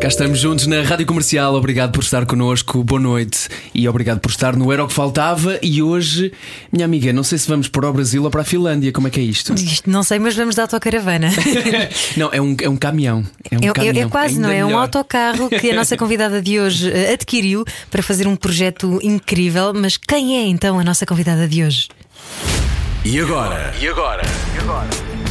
Cá estamos juntos na Rádio Comercial. Obrigado por estar connosco. Boa noite e obrigado por estar no Era o que Faltava. E hoje, minha amiga, não sei se vamos para o Brasil ou para a Finlândia. Como é que é isto? Isto não sei, mas vamos de autocaravana. não, é um, é um caminhão. É, um é, caminhão. é quase, Ainda não é? É um autocarro que a nossa convidada de hoje eh, adquiriu para fazer um projeto incrível. Mas quem é então a nossa convidada de hoje? E agora? E agora?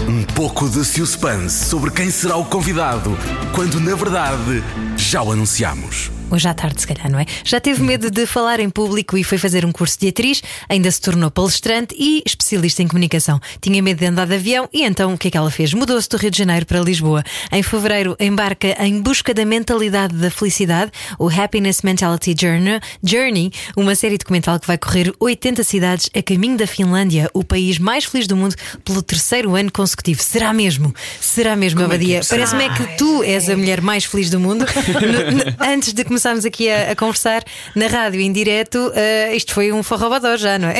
Um pouco de suspense sobre quem será o convidado, quando na verdade já o anunciamos. Hoje à tarde, se calhar, não é? Já teve medo de falar em público e foi fazer um curso de atriz, ainda se tornou palestrante e especialista em comunicação. Tinha medo de andar de avião e então o que é que ela fez? Mudou-se do Rio de Janeiro para Lisboa. Em fevereiro, embarca em busca da mentalidade da felicidade, o Happiness Mentality Journey, uma série documental que vai correr 80 cidades a caminho da Finlândia, o país mais feliz do mundo, pelo terceiro ano consecutivo. Será mesmo? Será mesmo, Abadia? Parece-me é que tu és a mulher mais feliz do mundo. Antes de começarmos aqui a, a conversar na rádio em direto, eh, isto foi um forrobador já, não é?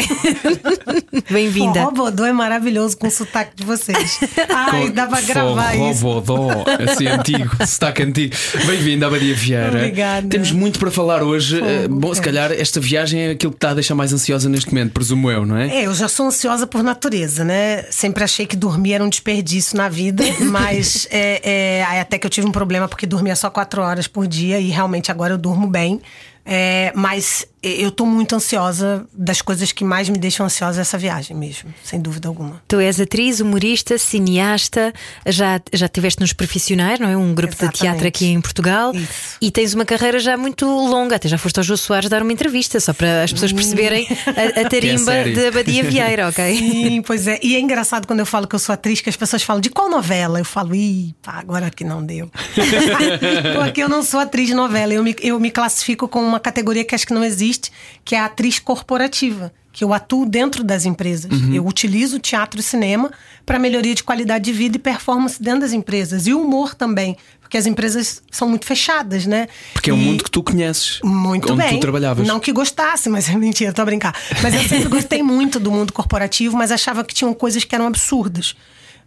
Bem-vinda. O Robodô é maravilhoso com o sotaque de vocês. Ai, dá pra gravar isso. Robodó, assim antigo, sotaque antigo. Bem-vindo à Badia Vieira. Obrigada. Temos muito para falar hoje. Eh, Bom, se calhar esta viagem é aquilo que está a deixar mais ansiosa neste momento, presumo eu, não é? É, eu já sou ansiosa por natureza, né? Sempre achei que dormir era um desperdício na vida, mas é, é, até que eu tive um problema porque dormia só quatro horas por dia e realmente agora eu durmo bem. É, mas eu tô muito ansiosa. Das coisas que mais me deixam ansiosa é essa viagem mesmo, sem dúvida alguma. Tu és atriz, humorista, cineasta, já, já tiveste nos profissionais, não é? Um grupo de Exatamente. teatro aqui em Portugal Isso. e tens uma carreira já muito longa. Até já foste ao Jô Soares dar uma entrevista, só para as pessoas perceberem a, a tarimba de Abadia Vieira, ok? Sim, pois é. E é engraçado quando eu falo que eu sou atriz, que as pessoas falam de qual novela? Eu falo, ih, pá, agora que não deu. Porque eu não sou atriz de novela. Eu me, eu me classifico com uma categoria que acho que não existe, que é a atriz corporativa. Que eu atuo dentro das empresas. Eu utilizo teatro e cinema para melhoria de qualidade de vida e performance dentro das empresas. E o humor também. Porque as empresas são muito fechadas, né? Porque é um E- mundo que tu conheces. muito onde bem. tu trabalhavas. Não que gostasse, mas é mentira, tô a brincar. Mas eu sempre gostei muito do mundo corporativo, mas achava que tinham coisas que eram absurdas.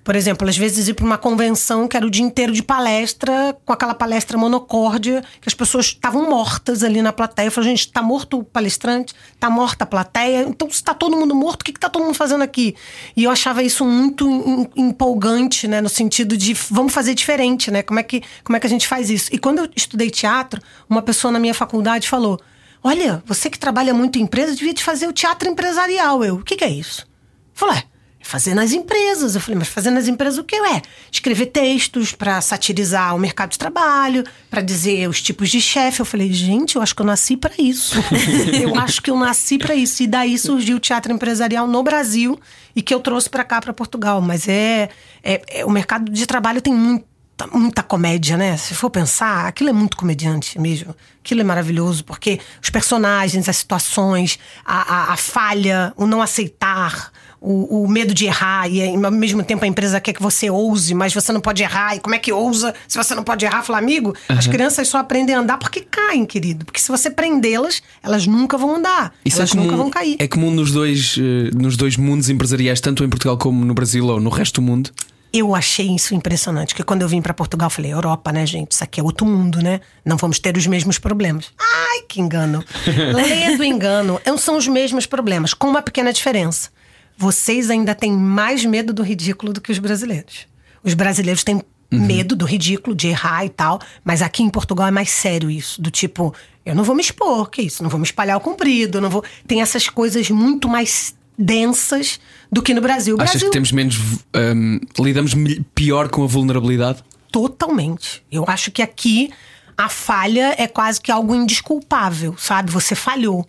Por exemplo, às vezes ir para uma convenção que era o dia inteiro de palestra, com aquela palestra monocórdia, que as pessoas estavam mortas ali na plateia. Eu falei, gente, tá morto o palestrante, tá morta a plateia, então se tá todo mundo morto, o que, que tá todo mundo fazendo aqui? E eu achava isso muito em- empolgante, né? No sentido de vamos fazer diferente, né? Como é que, como é que a gente faz isso? E quando eu estudei teatro, uma pessoa na minha faculdade falou: Olha, você que trabalha muito em empresa, devia de fazer o teatro empresarial. Eu, o que, que é isso? Falei, fazer nas empresas. Eu falei, mas fazer nas empresas o que é? Escrever textos para satirizar o mercado de trabalho, para dizer os tipos de chefe. Eu falei, gente, eu acho que eu nasci para isso. eu acho que eu nasci para isso. E daí surgiu o teatro empresarial no Brasil e que eu trouxe para cá, para Portugal. Mas é, é, é- o mercado de trabalho tem muita, muita comédia, né? Se for pensar, aquilo é muito comediante mesmo. Aquilo é maravilhoso, porque os personagens, as situações, a, a, a falha, o não aceitar, o, o medo de errar, e ao mesmo tempo a empresa quer que você ouse, mas você não pode errar. E como é que ousa se você não pode errar? Fala, amigo, as crianças só aprendem a andar porque caem, querido. Porque se você prendê-las, elas nunca vão andar. Isso elas é comum, nunca vão cair. é comum nos dois, eh, nos dois mundos empresariais, tanto em Portugal como no Brasil ou no resto do mundo. Eu achei isso impressionante, porque quando eu vim para Portugal, eu falei, Europa, né, gente? Isso aqui é outro mundo, né? Não vamos ter os mesmos problemas. Ai, que engano. Ledo engano. Não são os mesmos problemas, com uma pequena diferença. Vocês ainda têm mais medo do ridículo do que os brasileiros. Os brasileiros têm medo do ridículo, de errar e tal, mas aqui em Portugal é mais sério isso. Do tipo, eu não vou me expor, que isso? Não vou me espalhar o comprido, não vou. Tem essas coisas muito mais densas do que no Brasil. O Achas Brasil que temos menos. ehm, lidamos pior com a vulnerabilidade? Totalmente. Eu acho que aqui a falha é quase que algo indesculpável, sabe? Você falhou.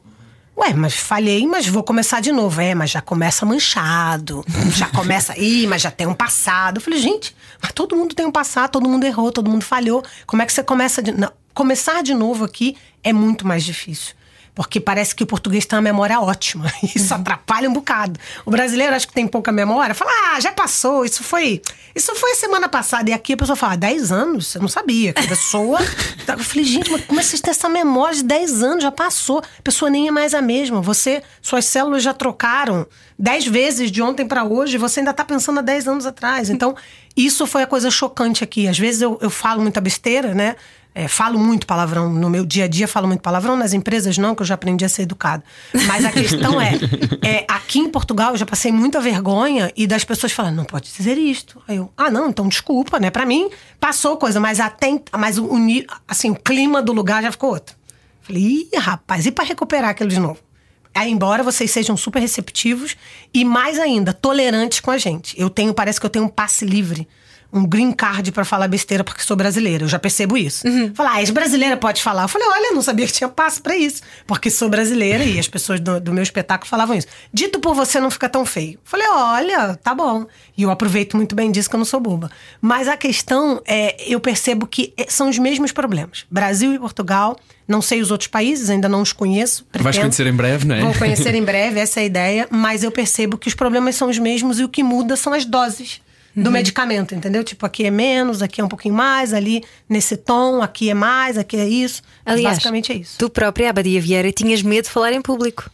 Ué, mas falhei, mas vou começar de novo. É, mas já começa manchado. Já começa. Ih, mas já tem um passado. Eu falei, gente, mas todo mundo tem um passado, todo mundo errou, todo mundo falhou. Como é que você começa de. Não, começar de novo aqui é muito mais difícil. Porque parece que o português tem uma memória ótima. Isso Uhum. atrapalha um bocado. O brasileiro acho que tem pouca memória. Fala, ah, já passou, isso foi. Isso foi semana passada. E aqui a pessoa fala, 10 anos? Você não sabia. Que a pessoa. eu falei, gente, mas como é que vocês têm essa memória de 10 anos? Já passou. A pessoa nem é mais a mesma. Você, suas células já trocaram 10 vezes de ontem para hoje, você ainda tá pensando há 10 anos atrás. Então, isso foi a coisa chocante aqui. Às vezes eu, eu falo muita besteira, né? É, falo muito palavrão no meu dia a dia, falo muito palavrão nas empresas, não, que eu já aprendi a ser educado. Mas a questão é, é, aqui em Portugal eu já passei muita vergonha e das pessoas falando, não pode dizer isto. Aí eu, ah, não, então desculpa, né? Pra mim, passou coisa, mas até mas o, assim, o clima do lugar já ficou outro. Falei, ih, rapaz, e pra recuperar aquilo de novo? Aí, embora vocês sejam super receptivos e mais ainda, tolerantes com a gente. Eu tenho, parece que eu tenho um passe livre, um green card pra falar besteira porque sou brasileira. Eu já percebo isso. Falar, ah, és brasileira, pode falar. Eu falei, olha, eu não sabia que tinha passe pra isso. Porque sou brasileira e as pessoas do, do meu espetáculo falavam isso. Dito por você não fica tão feio. Eu falei, olha, tá bom. E eu aproveito muito bem disso que eu não sou boba. Mas a questão é, eu percebo que é, são os mesmos problemas. Brasil e Portugal. Não sei os outros países, ainda não os conheço. Vais pretendo. conhecer em breve, não é? Vou conhecer em breve, essa é a ideia. Mas eu percebo que os problemas são os mesmos e o que muda são as doses Uhum. do medicamento, entendeu? Tipo, aqui é menos, aqui é um pouquinho mais, ali nesse tom, aqui é mais, aqui é isso. Aliás, basicamente é isso. Tu própria, Abadia Vieira, tinhas medo de falar em público.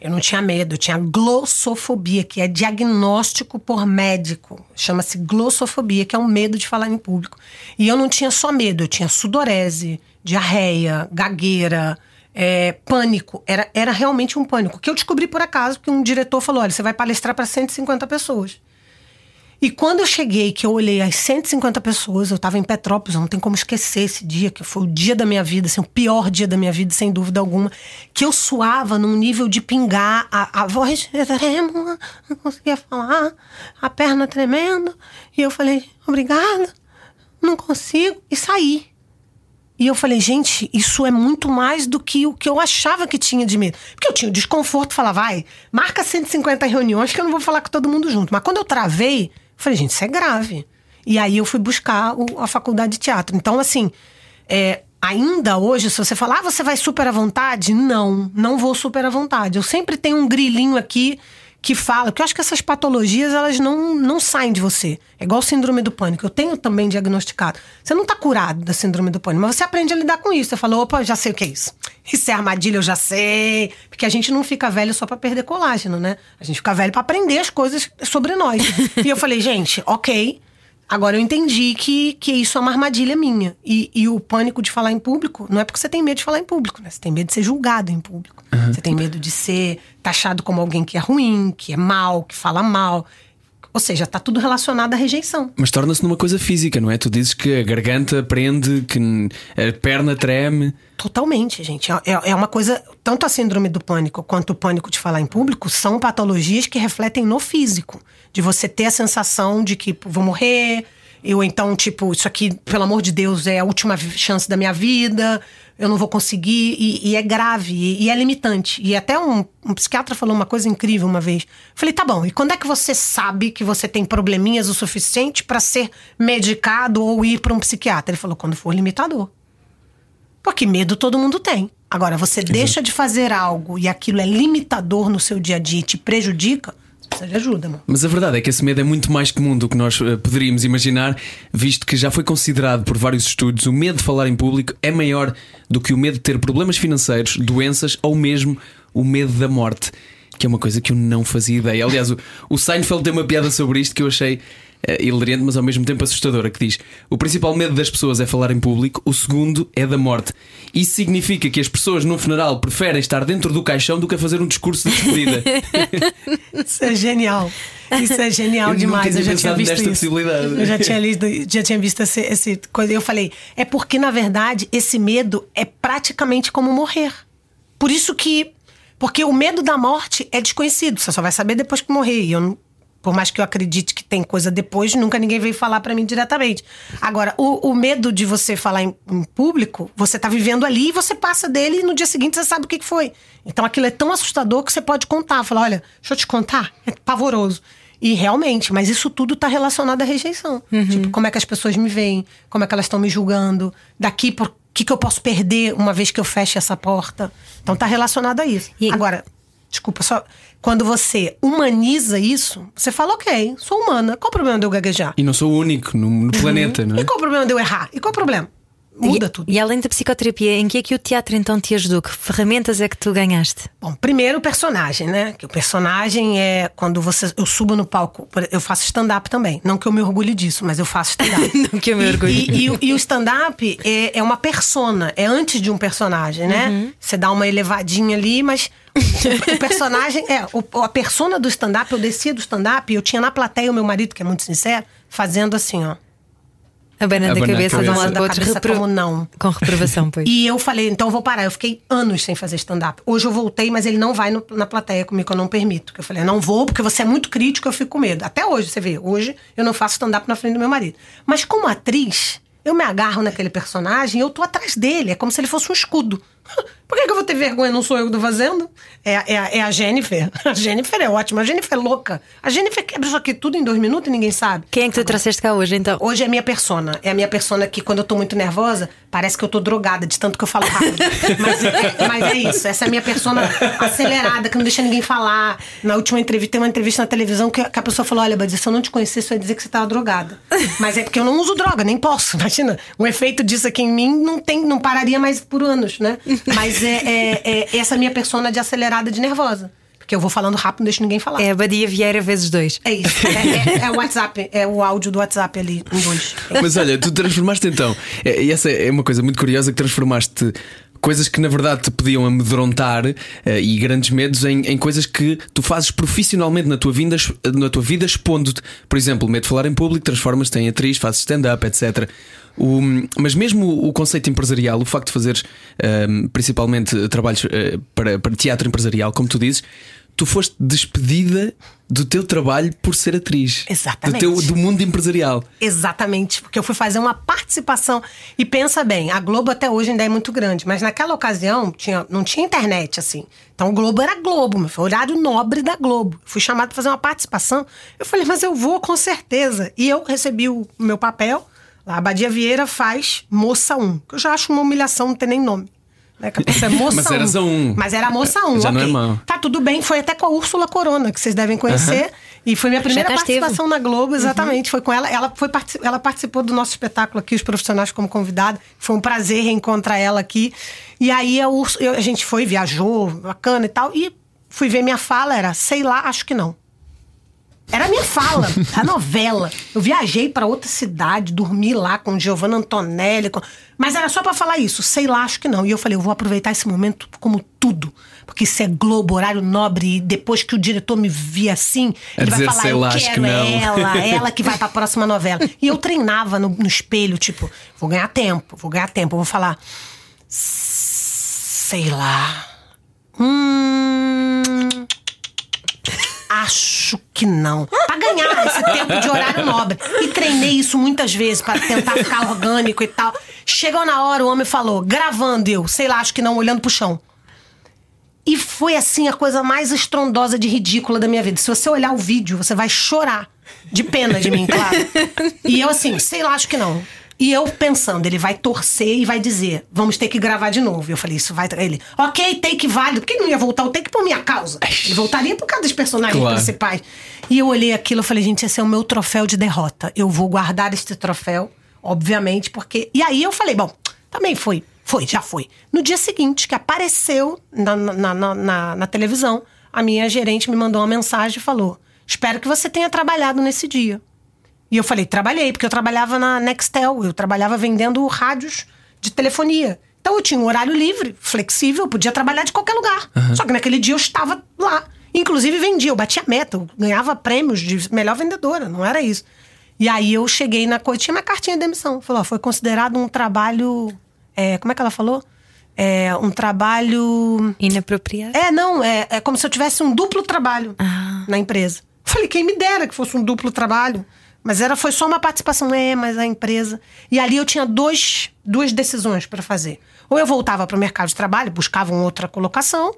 Eu não tinha medo, eu tinha glossofobia, que é diagnóstico por médico. Chama-se glossofobia, que é um medo de falar em público. E eu não tinha só medo, eu tinha sudorese, diarreia, gagueira, é, pânico. Era, era realmente um pânico. Que eu descobri por acaso, porque um diretor falou: olha, você vai palestrar para 150 pessoas. E quando eu cheguei, que eu olhei as 150 pessoas, eu tava em Petrópolis, não tem como esquecer esse dia, que foi o dia da minha vida, assim, o pior dia da minha vida, sem dúvida alguma, que eu suava num nível de pingar, a, a voz trêmula, não conseguia falar, a perna tremendo, e eu falei, obrigada, não consigo, e saí. E eu falei, gente, isso é muito mais do que o que eu achava que tinha de medo. Porque eu tinha o desconforto, falava, vai, marca 150 reuniões que eu não vou falar com todo mundo junto. Mas quando eu travei, falei, gente, isso é grave. E aí eu fui buscar o- a faculdade de teatro. Então, assim, é, ainda hoje, se você falar, ah, você vai super à vontade? Não, não vou super à vontade. Eu sempre tenho um grilinho aqui que fala, porque eu acho que essas patologias, elas não, não saem de você. É igual síndrome do pânico. Eu tenho também diagnosticado. Você não tá curado da síndrome do pânico, mas você aprende a lidar com isso. Você fala, opa, já sei o que é isso. Isso é armadilha, eu já sei. Porque a gente não fica velho só pra perder colágeno, né? A gente fica velho pra aprender as coisas sobre nós. e eu falei, gente, ok. Agora eu entendi que, que isso é uma armadilha minha. E, e o pânico de falar em público não é porque você tem medo de falar em público, né? Você tem medo de ser julgado em público. Você tem medo de ser taxado como alguém que é ruim, que é mal, que fala mal. Ou seja, tá tudo relacionado à rejeição. Mas torna-se numa coisa física, não é? Tu dizes que a garganta prende, que a perna treme. Totalmente, gente. É, é uma coisa. Tanto a síndrome do pânico quanto o pânico de falar em público são patologias que refletem no físico. De você ter a sensação de que vou morrer, eu então, tipo, isso aqui, pelo amor de Deus, é a última chance da minha vida, eu não vou conseguir, e, e é grave, e, e é limitante. E até um, um psiquiatra falou uma coisa incrível uma vez. Falei, tá bom, e quando é que você sabe que você tem probleminhas o suficiente para ser medicado ou ir para um psiquiatra? Ele falou, quando for limitador. Porque medo todo mundo tem. Agora, você deixa de fazer algo e aquilo é limitador no seu dia a dia e te prejudica, você precisa de ajuda, mano. Mas a verdade é que esse medo é muito mais comum do que nós eh, poderíamos imaginar, visto que já foi considerado por vários estudos o medo de falar em público é maior do que o medo de ter problemas financeiros, doenças ou mesmo o medo da morte, que é uma coisa que eu não fazia ideia. Aliás, o, o Seinfeld tem uma piada sobre isto que eu achei eh, hilariante, mas ao mesmo tempo assustadora, que diz: o principal medo das pessoas é falar em público, o segundo é da morte. Isso significa que as pessoas num funeral preferem estar dentro do caixão do que a fazer um discurso de despedida. Isso é genial. Isso é genial Eu demais. Eu já tinha visto nesta isso. possibilidade. Eu já tinha lido, já tinha visto esse, esse coisa. Eu falei, é porque, na verdade, esse medo é praticamente como morrer. Por isso que. Porque o medo da morte é desconhecido. Você só vai saber depois que morrer. E eu não- por mais que eu acredite que tem coisa depois, nunca ninguém veio falar pra mim diretamente. Agora, o, o medo de você falar em, em público, você tá vivendo ali e você passa dele e no dia seguinte você sabe o que que foi. Então aquilo é tão assustador que você pode contar. Falar, olha, deixa eu te contar. É pavoroso. E realmente, mas isso tudo tá relacionado à rejeição. Tipo, como é que as pessoas me veem, como é que elas estão me julgando. Daqui por que, que eu posso perder uma vez que eu feche essa porta? Então tá relacionado a isso. E- Agora, desculpa, só. Quando você humaniza isso, você fala, ok, sou humana. Qual o problema de eu gaguejar? E não sou o único no, no planeta, não é? E qual o problema de eu errar? E qual o problema? Muda e, tudo. E além da psicoterapia, em que é que o teatro então te ajudou? Que ferramentas é que tu ganhaste? Bom, primeiro o personagem, né? Que o personagem é quando você eu subo no palco, eu faço stand-up também. Não que eu me orgulhe disso, mas eu faço stand-up. Não que eu me orgulhe. E, e o- e o stand-up é, é uma persona, é antes de um personagem, né? Uhum. Você dá uma elevadinha ali, mas o, o personagem é o- a persona do stand-up. Eu descia do stand-up e eu tinha na plateia o meu marido, que é muito sincero, fazendo assim, ó. Abanando a a cabeça de um cabeça. lado para Da outro. cabeça como não. Com reprovação, pois. E eu falei, então eu vou parar. Eu fiquei anos sem fazer stand-up. Hoje eu voltei, mas ele não vai no- na plateia comigo, eu não permito. Que eu falei, não vou, porque você é muito crítico, eu fico com medo. Até hoje, você vê, hoje eu não faço stand-up na frente do meu marido. Mas como atriz, eu me agarro naquele personagem e eu tô atrás dele. É como se ele fosse um escudo. Por que, que eu vou ter vergonha? Não sou eu que tô fazendo? É, é, a- é a Jennifer. A Jennifer é ótima. A Jennifer é louca. A Jennifer quebra isso aqui tudo em dois minutos e ninguém sabe. Quem é que tu trouxeste cá hoje então? Hoje é minha persona. É a minha persona que, quando eu tô muito nervosa, parece que eu tô drogada de tanto que eu falo rápido. mas, é, mas é isso. Essa é a minha persona acelerada, que não deixa ninguém falar. Na última entrevista, tem uma entrevista na televisão que, que a pessoa falou: Olha, Badi, se eu não te conhecesse, eu ia dizer que você tava drogada. Mas é porque eu não uso droga, nem posso. Imagina, o efeito disso aqui em mim não, tem, não pararia mais por anos, né? Mas é, é, é essa minha persona de acelerada de nervosa. Porque eu vou falando rápido, não deixo ninguém falar. É a Badia Vieira vezes dois. É isso. É, é- é o WhatsApp, é o áudio do WhatsApp ali, um dois. Mas olha, tu transformaste então, é- e essa é uma coisa muito curiosa que transformaste coisas que na verdade te podiam amedrontar eh, e grandes medos em, em coisas que tu fazes profissionalmente na tua vida, na tua vida expondo-te. Por exemplo, medo de falar em público, transformas-te em atriz, fazes stand-up, etc. O- mas mesmo o conceito empresarial, o facto de fazeres ehm, principalmente trabalhos eh, para, para teatro empresarial, como tu dizes, tu foste despedida do teu trabalho por ser atriz. Exatamente. Do, teu, do mundo empresarial. Exatamente, porque eu fui fazer uma participação. E pensa bem, a Globo até hoje ainda é muito grande, mas naquela ocasião tinha, não tinha internet assim. Então o Globo era Globo, foi o horário nobre da Globo. Fui chamada para fazer uma participação. Eu falei, mas eu vou com certeza. E eu recebi o meu papel. A Badia Vieira faz Moça 1, que eu já acho uma humilhação, não tem nem nome. Né? Que a pessoa é moça Mas eras a um. Mas era a moça 1. Já não é mau. Tá tudo bem, foi até com a Úrsula Corona, que vocês devem conhecer. E foi minha primeira participação na Globo, exatamente. Foi com ela. Ela, foi, ela participou do nosso espetáculo aqui, os profissionais como convidada. Foi um prazer reencontrar ela aqui. E aí a, Úrsula, a gente foi, viajou, bacana e tal. E fui ver minha fala, era, sei lá, acho que não. Era a minha fala, a novela. Eu viajei pra outra cidade, dormi lá com Giovanna Antonelli. com- Mas era só pra falar isso. Sei lá, acho que não. E eu falei, eu vou aproveitar esse momento como tudo. Porque isso é Globo, horário nobre. E depois que o diretor me vir assim, A ele vai dizer, falar, sei eu lá, quero que não." ela, ela que vai pra próxima novela. E eu treinava no, no espelho, tipo, vou ganhar tempo, vou ganhar tempo. Eu vou falar, sei lá. Hum. Acho que não. Pra ganhar esse tempo de horário nobre. E treinei isso muitas vezes pra tentar ficar orgânico e tal. Chegou na hora, o homem falou, gravando eu, sei lá, acho que não, olhando pro chão. E foi assim a coisa mais estrondosa de ridícula da minha vida. Se você olhar o vídeo, você vai chorar de pena de mim, claro. E eu assim, sei lá, acho que não. E eu pensando, ele vai torcer e vai dizer, vamos ter que gravar de novo. E eu falei, isso vai. Ele, ok, take válido. Por que não ia voltar o take por minha causa? Ele voltaria por causa dos personagens Claro. principais. E eu olhei aquilo e falei, gente, esse é o meu troféu de derrota. Eu vou guardar este troféu, obviamente, porque. E aí eu falei, bom, também foi. Foi, já foi. No dia seguinte, que apareceu na, na, na, na- na televisão, a minha gerente me mandou uma mensagem e falou: Espero que você tenha trabalhado nesse dia. E eu falei: Trabalhei, porque eu trabalhava na Nextel, eu trabalhava vendendo rádios de telefonia. Então eu tinha um horário livre, flexível, eu podia trabalhar de qualquer lugar. Só que naquele dia eu estava lá. Inclusive vendia, eu batia meta, eu ganhava prêmios de melhor vendedora, não era isso. E aí eu cheguei na coisa, tinha minha cartinha de demissão. Falou: ó, foi considerado um trabalho. é, como é que ela falou? É, um trabalho. Inapropriado? É, não, é, é como se eu tivesse um duplo trabalho na empresa. Falei, quem me dera que fosse um duplo trabalho. Mas era, foi só uma participação, é, mas a empresa. E ali eu tinha dois, duas decisões para fazer. Ou eu voltava para o mercado de trabalho, buscava uma outra colocação,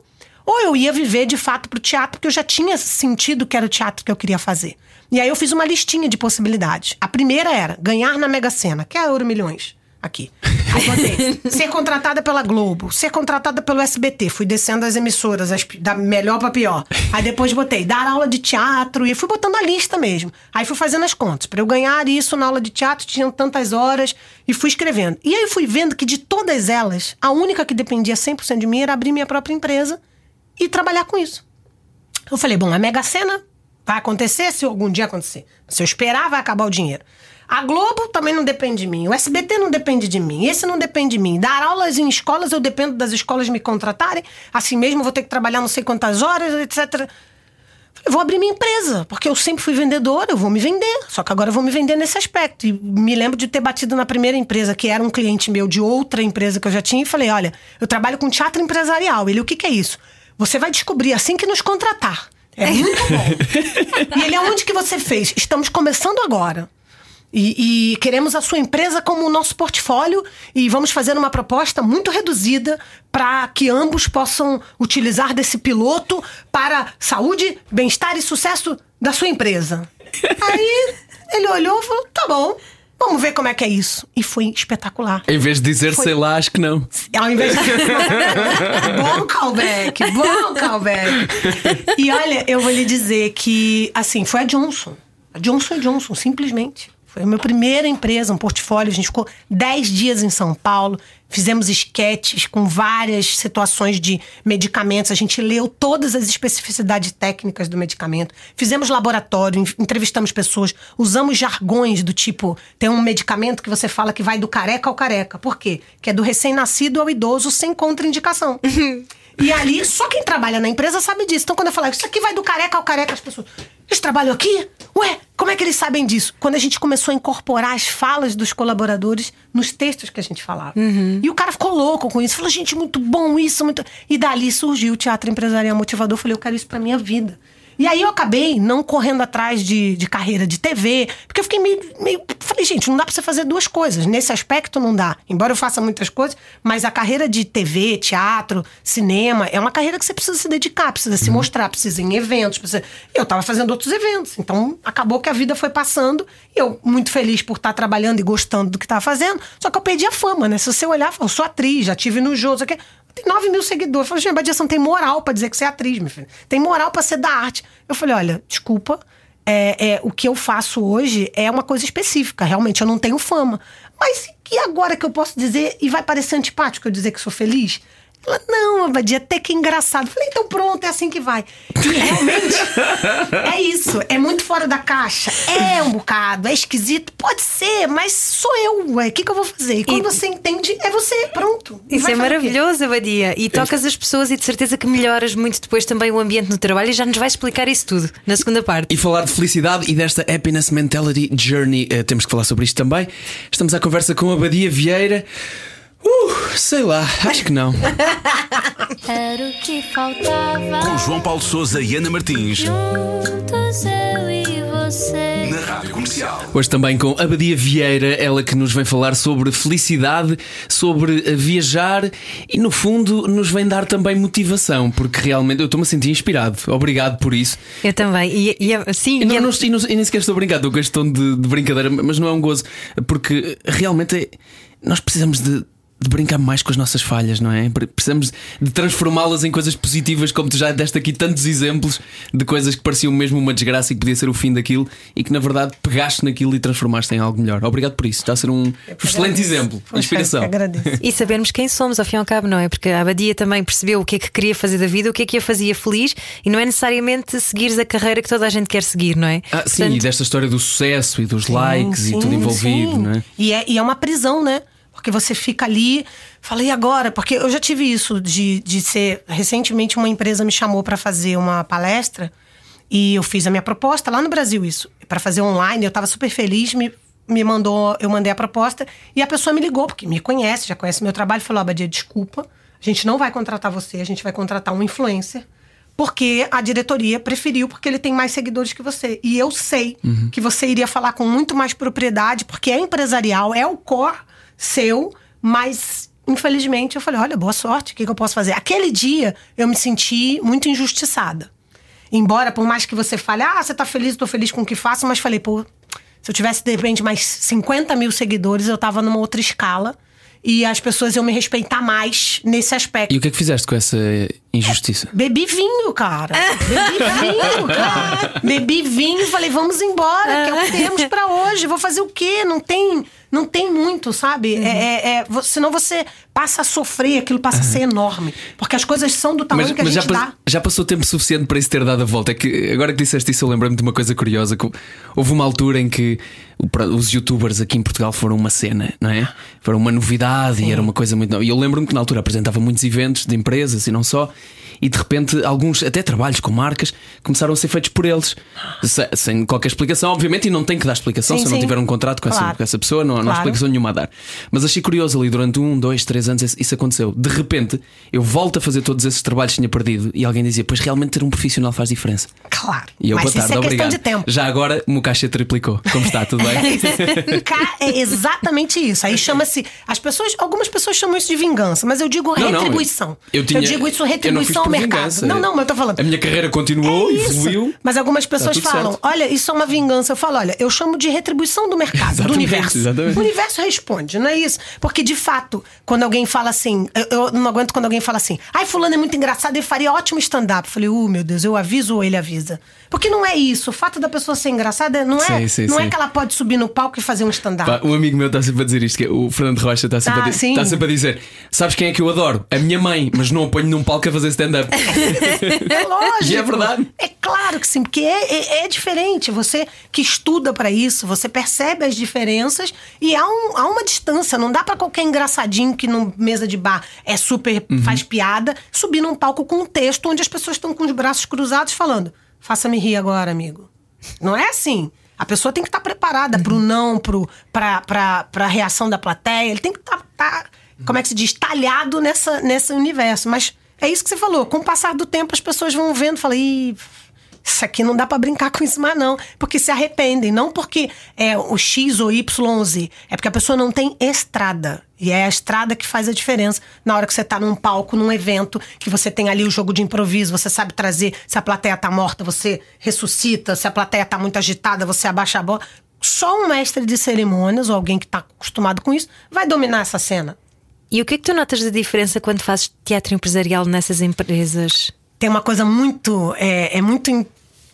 ou eu ia viver de fato para o teatro, porque eu já tinha sentido que era o teatro que eu queria fazer. E aí eu fiz uma listinha de possibilidades. A primeira era ganhar na Mega Sena, que é Euro Milhões aqui. Eu botei ser contratada pela Globo, ser contratada pelo SBT. Fui descendo as emissoras, as, da melhor pra pior. Aí depois botei dar aula de teatro e fui botando a lista mesmo. Aí fui fazendo as contas. Para eu ganhar isso na aula de teatro, tinham tantas horas e fui escrevendo. E aí fui vendo que de todas elas, a única que dependia 100% de mim era abrir minha própria empresa e trabalhar com isso. Eu falei, bom, a Mega Sena vai acontecer se algum dia acontecer. Se eu esperar, vai acabar o dinheiro. A Globo também não depende de mim. O SBT não depende de mim. Esse não depende de mim. Dar aulas em escolas, eu dependo das escolas me contratarem. Assim mesmo, vou ter que trabalhar não sei quantas horas, etc. Eu vou abrir minha empresa, porque eu sempre fui vendedora, eu vou me vender. Só que agora eu vou me vender nesse aspecto. E me lembro de ter batido na primeira empresa, que era um cliente meu de outra empresa que eu já tinha, e falei: olha, eu trabalho com teatro empresarial. Ele, o que, que é isso? Você vai descobrir assim que nos contratar. É muito bom. e ele, aonde que você fez? Estamos começando agora. E, e, queremos a sua empresa como o nosso portfólio e vamos fazer uma proposta muito reduzida para que ambos possam utilizar desse piloto para saúde, bem-estar e sucesso da sua empresa. Aí ele olhou e falou: tá bom. Vamos ver como é que é isso. E foi espetacular. Em vez de dizer foi... sei lá, acho que não. Ao invés de... bom callback, bom callback. E olha, eu vou lhe dizer que, assim, foi a Johnson. A Johnson Johnson, simplesmente. Foi a minha primeira empresa, um portfólio. A gente ficou 10 dias em São Paulo, fizemos esquetes com várias situações de medicamentos. A gente leu todas as especificidades técnicas do medicamento. Fizemos laboratório, entrevistamos pessoas, usamos jargões do tipo: tem um medicamento que você fala que vai do careca ao careca. Por quê? Que é do recém-nascido ao idoso sem contraindicação. E ali, só quem trabalha na empresa sabe disso. Então, quando eu falar, isso aqui vai do careca ao careca, as pessoas. Eles trabalham aqui? Ué, como é que eles sabem disso? Quando a gente começou a incorporar as falas dos colaboradores nos textos que a gente falava. Uhum. E o cara ficou louco com isso. Falou, gente, muito bom isso, muito. E dali surgiu o Teatro Empresarial Motivador. Eu falei, eu quero isso pra minha vida. E aí eu acabei não correndo atrás de, de carreira de TV, porque eu fiquei meio, meio. Falei, gente, não dá pra você fazer duas coisas. Nesse aspecto não dá. Embora eu faça muitas coisas, mas a carreira de TV, teatro, cinema, é uma carreira que você precisa se dedicar, precisa se uhum. mostrar, precisa ir em eventos. Precisa... Eu tava fazendo outros eventos. Então acabou que a vida foi passando. E eu, muito feliz por estar trabalhando e gostando do que tava fazendo. Só que eu perdi a fama, né? Se você olhar, eu sou atriz, já tive no jogo, aqui. Tem 9 mil seguidores. Eu falei, gente, Badia, você não tem moral para dizer que você é atriz, meu filho. Tem moral para ser da arte. Eu falei, olha, desculpa. É, é, o que eu faço hoje é uma coisa específica. Realmente, eu não tenho fama. Mas e agora que eu posso dizer, e vai parecer antipático eu dizer que sou feliz? Ela, não, Abadia, até que engraçado. Falei, então pronto, é assim que vai. E realmente é isso. É muito fora da caixa. É um bocado, é esquisito. Pode ser, mas sou eu. O que, que eu vou fazer? E quando e... você entende, é você. Pronto. Isso é maravilhoso, Abadia. E tocas as pessoas e de certeza que melhoras muito depois também o ambiente no trabalho e já nos vais explicar isso tudo na segunda parte. E falar de felicidade e desta happiness mentality journey, uh, temos que falar sobre isto também. Estamos à conversa com a Abadia Vieira. Uh, sei lá, acho que não. Era o que faltava. Com João Paulo Souza e Ana Martins. Juntos eu e você. Na Rádio Comercial. Hoje também com Abadia Vieira, ela que nos vem falar sobre felicidade, sobre viajar e, no fundo, nos vem dar também motivação, porque realmente eu estou-me a sentir inspirado. Obrigado por isso. Eu também. E, e sim, e, não, e, não, e, não, e nem sequer estou brincando, eu gosto de, de brincadeira, mas não é um gozo, porque realmente é, nós precisamos de de brincar mais com as nossas falhas, não é? Precisamos de transformá-las em coisas positivas, como tu já deste aqui tantos exemplos de coisas que pareciam mesmo uma desgraça e que podia ser o fim daquilo e que na verdade pegaste naquilo e transformaste em algo melhor. Obrigado por isso, está a ser um excelente exemplo, inspiração. E sabermos quem somos, ao fim e ao cabo, não é? Porque a Abadia também percebeu o que é que queria fazer da vida, o que é que a fazia feliz e não é necessariamente seguires a carreira que toda a gente quer seguir, não é? Ah, Portanto... sim, e desta história do sucesso e dos sim, likes sim, e tudo envolvido, sim. não é? E, é? e é uma prisão, né? Porque você fica ali, falei agora? Porque eu já tive isso de, de ser. Recentemente, uma empresa me chamou para fazer uma palestra e eu fiz a minha proposta lá no Brasil, isso, para fazer online. Eu estava super feliz, me, me mandou, eu mandei a proposta e a pessoa me ligou, porque me conhece, já conhece meu trabalho, falou: Abadia, desculpa, a gente não vai contratar você, a gente vai contratar um influencer porque a diretoria preferiu, porque ele tem mais seguidores que você. E eu sei uhum. que você iria falar com muito mais propriedade, porque é empresarial, é o core seu, mas infelizmente eu falei: olha, boa sorte, o que, que eu posso fazer? Aquele dia eu me senti muito injustiçada. Embora, por mais que você fale, ah, você tá feliz, tô feliz com o que faço, mas falei, pô, se eu tivesse de repente mais 50 mil seguidores, eu tava numa outra escala. E as pessoas iam me respeitar mais nesse aspecto. E o que é que fizeste com essa injustiça? Bebi vinho, cara. Bebi vinho, cara. Bebi vinho e falei, vamos embora, que é o que temos pra hoje. Vou fazer o quê? Não tem, não tem muito, sabe? É, é, é, vo- senão você passa a sofrer, aquilo passa a ser enorme. Porque as coisas são do tamanho que a já, gente pas- dá. já passou tempo suficiente para isso ter dado a volta. É que agora que disseste isso, eu lembrei-me de uma coisa curiosa: que houve uma altura em que os youtubers aqui em Portugal foram uma cena, não é? Foram uma novidade e era uma coisa muito nova. E eu lembro-me que na altura apresentava muitos eventos de empresas e não só. E de repente, alguns, até trabalhos com marcas, começaram a ser feitos por eles, se- sem qualquer explicação, obviamente, e não tem que dar explicação Sim, se eu não sim. tiver um contrato com, essa, Claro. com essa pessoa, não, não há Claro. explicação nenhuma a dar. Mas achei curioso ali durante um, dois, três anos isso- aconteceu. De repente, eu volto a fazer todos esses trabalhos que tinha perdido e alguém dizia: Pois realmente ter um profissional faz diferença. Claro. E eu, Mas boa isso tarde, é obrigado. questão de tempo. Já agora o meu caixa triplicou. Como está? Tudo bem? Cá é exatamente isso. Aí chama-se. As pessoas, algumas pessoas chamam isso de vingança, mas eu digo Não, não, retribuição. eu tinha- digo isso eu não fiz retribuição ao mercado. vingança. Não, não, mas eu tô falando. A minha carreira continuou, É isso. evoluiu. Mas algumas pessoas tudo falam: certo. olha, isso é uma vingança. Eu falo: olha, eu chamo de retribuição do mercado, do universo. exatamente. O universo responde, não é isso? Porque, de fato, quando alguém fala assim, eu, eu não aguento quando alguém fala assim, ai, fulano é muito engraçado, ele faria ótimo stand-up. Eu falei, uh, meu Deus, eu aviso ou ele avisa? Porque não é isso. O fato da pessoa ser engraçada não é, Sim, sim, não é sim. que ela pode subir no palco e fazer um stand-up. Um amigo meu está sempre a dizer isto, que é o Fernando Rocha está sempre, Ah, a, di- sim. está sempre a dizer: Sabes quem é que eu adoro? A minha mãe, mas não a ponho num palco a fazer stand-up. É lógico. E é verdade. É claro que sim, porque é, é, é diferente. Você que estuda pra isso, você percebe as diferenças e há, um- há uma distância. Não dá pra qualquer engraçadinho que no mesa de bar é super Uhum. faz piada subir num palco com um texto onde as pessoas estão com os braços cruzados falando: faça-me rir agora, amigo. Não é assim. A pessoa tem que estar preparada pro não, pro, pra, pra, pra reação da plateia. Ele tem que estar, como é que se diz, talhado nessa, nesse universo. Mas é isso que você falou. Com o passar do tempo, as pessoas vão vendo e falam, Ih, isso aqui não dá pra brincar com isso mais não. Porque se arrependem. Não porque é o X ou Y ou Z. É porque a pessoa não tem estrada. E é a estrada que faz a diferença na hora que você tá num palco, num evento, que você tem ali o jogo de improviso, você sabe trazer. Se a plateia tá morta, você ressuscita. Se a plateia tá muito agitada, você abaixa a bola. Só um mestre de cerimônias, ou alguém que tá acostumado com isso, vai dominar essa cena. E o que é que tu notas de diferença quando fazes teatro empresarial nessas empresas? tem uma coisa muito é, é muito en-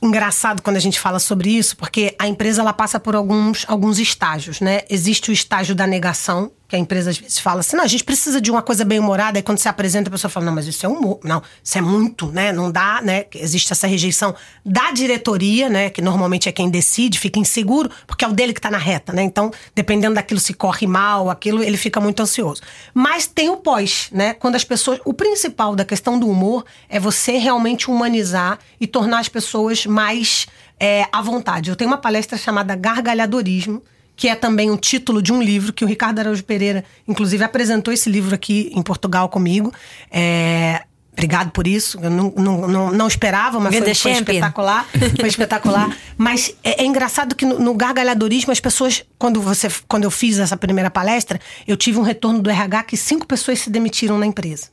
engraçado quando a gente fala sobre isso, porque a empresa ela passa por alguns, alguns estágios, né? Existe o estágio da negação, que a empresa às vezes fala assim, não, a gente precisa de uma coisa bem humorada, e quando você apresenta, a pessoa fala, não, mas isso é humor. Não, isso é muito, né? Não dá, né? Existe essa rejeição da diretoria, né? Que normalmente é quem decide, fica inseguro, porque é o dele que tá na reta, né? Então, dependendo daquilo, se corre mal, aquilo, ele fica muito ansioso. Mas tem o pós, né? Quando as pessoas. O principal da questão do humor é você realmente humanizar e tornar as pessoas mais é, à vontade. Eu tenho uma palestra chamada Gargalhadorismo, que é também um título de um livro que o Ricardo Araújo Pereira, inclusive, apresentou esse livro aqui em Portugal comigo. É, Obrigado por isso. Eu não, não, não, não esperava, mas foi, foi espetacular. Foi espetacular. Mas é, é engraçado que no, no gargalhadorismo, as pessoas, quando, você, quando eu fiz essa primeira palestra, eu tive um retorno do RH que cinco pessoas se demitiram na empresa.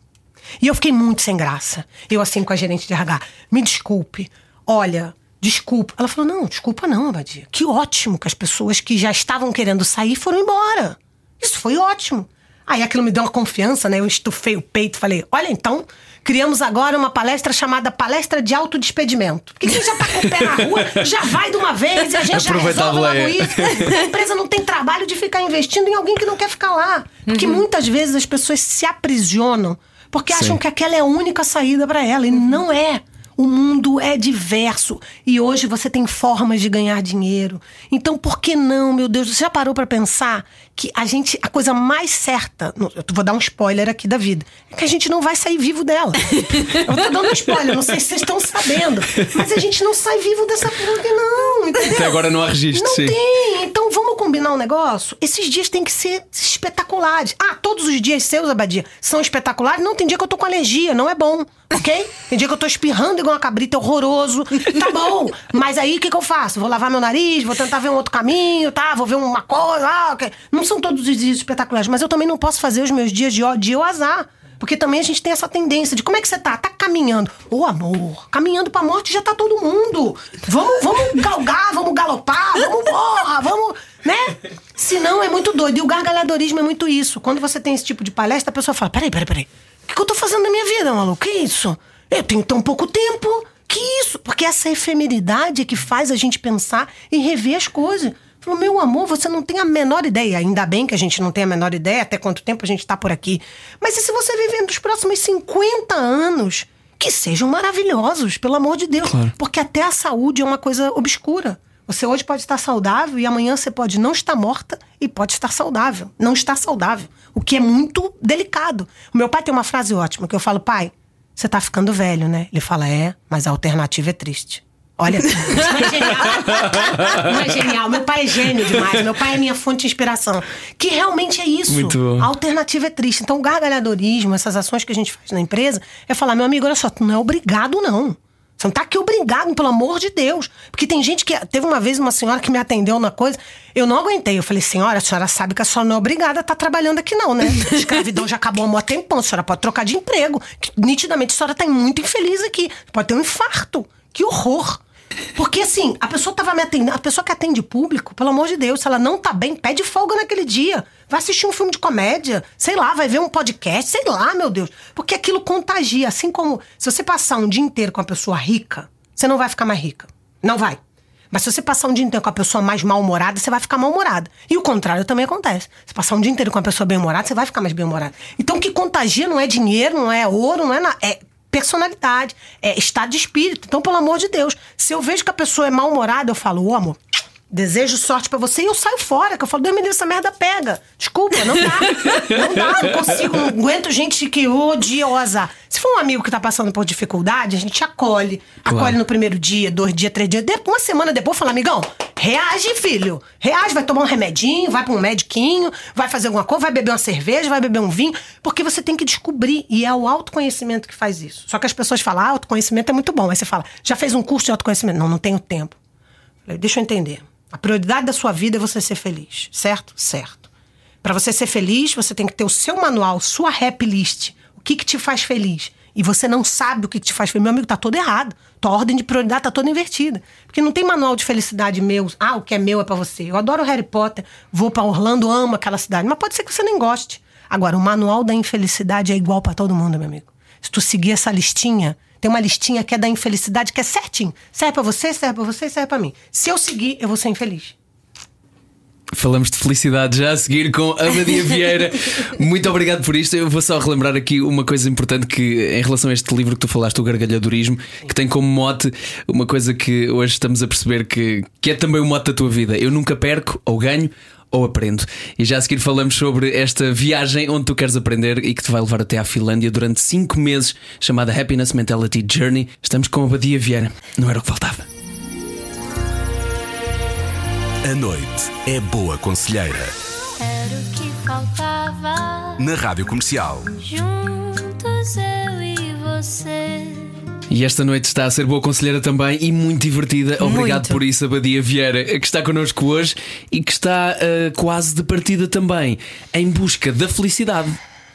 E eu fiquei muito sem graça. Eu, assim, com a gerente de RH, me desculpe. Olha, desculpa. Ela falou: não, desculpa não, Abadia. Que ótimo que as pessoas que já estavam querendo sair foram embora. Isso foi ótimo. Aí aquilo me deu uma confiança, né? Eu estufei o peito e falei: olha, então, criamos agora uma palestra chamada Palestra de Autodespedimento. Porque quem já tá com o pé na rua já vai de uma vez e a gente já Aproveitar a resolve logo isso. Porque a empresa não tem trabalho de ficar investindo em alguém que não quer ficar lá. Porque muitas vezes as pessoas se aprisionam porque acham que aquela é a única saída para ela. E não é. O mundo é diverso e hoje você tem formas de ganhar dinheiro. Então, por que não, meu Deus? Você já parou para pensar que a gente, a coisa mais certa, não, eu vou dar um spoiler aqui da vida, é que a gente não vai sair vivo dela. eu tô dando um spoiler, não sei se vocês estão sabendo, mas a gente não sai vivo dessa porra, não, entendeu? Até agora não há registro, Não sim. tem. Então vamos combinar um negócio? Esses dias têm que ser espetaculares. Ah, todos os dias seus, Abadia, são espetaculares? Não, tem dia que eu tô com alergia, não é bom, ok? Tem dia que eu tô espirrando igual uma cabrita, horroroso. Tá bom. Mas aí o que, que eu faço? Vou lavar meu nariz, vou tentar ver um outro caminho, tá? Vou ver uma coisa. Ah, ok. Não são todos os dias espetaculares, mas eu também não posso fazer os meus dias de ou azar. Porque também a gente tem essa tendência de como é que você tá? Tá caminhando. Ô, amor, caminhando pra morte já tá todo mundo. Vamos, vamos galgar, vamos galopar, vamos morra, vamos. Né? Senão é muito doido. E o gargalhadorismo é muito isso. Quando você tem esse tipo de palestra, a pessoa fala: peraí, peraí, peraí. O que eu tô fazendo na minha vida, maluco? Que isso? Eu tenho tão pouco tempo. Que isso? Porque essa efemeridade é que faz a gente pensar e rever as coisas. Falou, meu amor, você não tem a menor ideia. Ainda bem que a gente não tem a menor ideia até quanto tempo a gente tá por aqui. Mas e se você viver nos próximos 50 anos? Que sejam maravilhosos, pelo amor de Deus. Claro. Porque até a saúde é uma coisa obscura. Você hoje pode estar saudável e amanhã você pode não estar morta e pode estar saudável. Não estar saudável. O que é muito delicado. O meu pai tem uma frase ótima que eu falo, pai, você tá ficando velho, né? Ele fala, é, mas a alternativa é triste. Olha, não é genial. Não é genial. Meu pai é gênio demais. Meu pai é minha fonte de inspiração. Que realmente é isso. Muito bom. A alternativa é triste. Então, o gargalhadorismo, essas ações que a gente faz na empresa, é falar, meu amigo, olha só, tu não é obrigado, não. Você não tá aqui obrigado, pelo amor de Deus. Porque tem gente que. Teve uma vez uma senhora que me atendeu na coisa. Eu não aguentei. Eu falei, senhora, a senhora sabe que a senhora não é obrigada a estar trabalhando aqui, não, né? A escravidão já acabou há mó tempão. A senhora pode trocar de emprego. Que, nitidamente, a senhora tá muito infeliz aqui. Pode ter um infarto. Que horror. Porque assim, a pessoa tava me atendendo, a pessoa que atende público, pelo amor de Deus, se ela não tá bem, pede folga naquele dia. Vai assistir um filme de comédia, sei lá, vai ver um podcast, sei lá, meu Deus. Porque aquilo contagia. Assim como se você passar um dia inteiro com uma pessoa rica, você não vai ficar mais rica. Não vai. Mas se você passar um dia inteiro com a pessoa mais mal-humorada, você vai ficar mal-humorada. E o contrário também acontece. Se passar um dia inteiro com uma pessoa bem-humorada, você vai ficar mais bem-humorada. Então o que contagia não é dinheiro, não é ouro, não é nada. É personalidade, é estado de espírito. Então, pelo amor de Deus, se eu vejo que a pessoa é mal-humorada, eu falo, ô amor, desejo sorte pra você e eu saio fora. Que eu falo, Deus me livre, essa merda pega. Desculpa, não dá. não dá, não consigo, não aguento gente que odiosa. Se for um amigo que tá passando por dificuldade, a gente acolhe. Claro. Acolhe no primeiro dia, dois dias, três dias. Uma semana depois, fala, amigão, reage, filho. Reage, vai tomar um remedinho, vai pra um mediquinho, vai fazer alguma coisa, vai beber uma cerveja, vai beber um vinho. Porque você tem que descobrir. E é o autoconhecimento que faz isso. Só que as pessoas falam, ah, autoconhecimento é muito bom. Aí você fala, já fez um curso de autoconhecimento? Não, não tenho tempo. Falei, deixa eu entender. A prioridade da sua vida é você ser feliz, certo? Certo. Para você ser feliz, você tem que ter o seu manual, sua rap list. O que, que te faz feliz? E você não sabe o que te faz feliz. Meu amigo, tá todo errado. Tua ordem de prioridade tá toda invertida. Porque não tem manual de felicidade meu. Ah, o que é meu é para você. Eu adoro Harry Potter, vou para Orlando, amo aquela cidade. Mas pode ser que você nem goste. Agora, o manual da infelicidade é igual para todo mundo, meu amigo. Se tu seguir essa listinha, tem uma listinha que é da infelicidade, que é certinho. Serve pra você, serve pra você, serve pra mim. Se eu seguir, eu vou ser infeliz. Falamos de felicidade já a seguir com a Vieira. Muito obrigado por isto. Eu vou só relembrar aqui uma coisa importante que, em relação a este livro que tu falaste, o Gargalhadorismo, que tem como mote uma coisa que hoje estamos a perceber que, que é também o mote da tua vida. Eu nunca perco ou ganho ou aprendo. E já a seguir falamos sobre esta viagem onde tu queres aprender e que te vai levar até à Finlândia durante 5 meses, chamada Happiness Mentality Journey. Estamos com a Badia Vieira. Não era o que faltava. A noite é boa conselheira. Era o que faltava. Na Rádio Comercial. Juntos eu e você. E esta noite está a ser boa conselheira também e muito divertida. Obrigado Muito. por isso, Abadia Vieira, que está connosco hoje e que está ah, quase de partida também em busca da felicidade.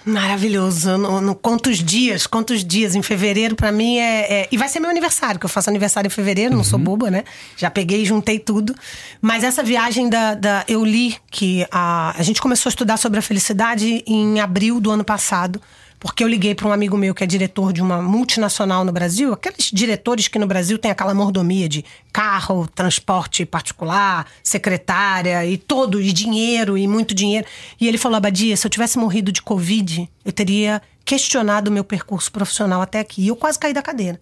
Maravilhoso. Eu Não, não conto os dias, conto os dias. Em fevereiro, pra mim, é, é- E vai ser meu aniversário, que eu faço aniversário em fevereiro, não sou boba, né? Já peguei, juntei tudo. Mas essa viagem da. da- eu li que a, a gente começou a estudar sobre a felicidade em abril do ano passado. Porque eu liguei para um amigo meu que é diretor de uma multinacional no Brasil, aqueles diretores que no Brasil tem aquela mordomia de carro, transporte particular, secretária e todo, e dinheiro, e muito dinheiro. E ele falou: Abadia, se eu tivesse morrido de Covid, eu teria questionado o meu percurso profissional até aqui. E eu quase caí da cadeira.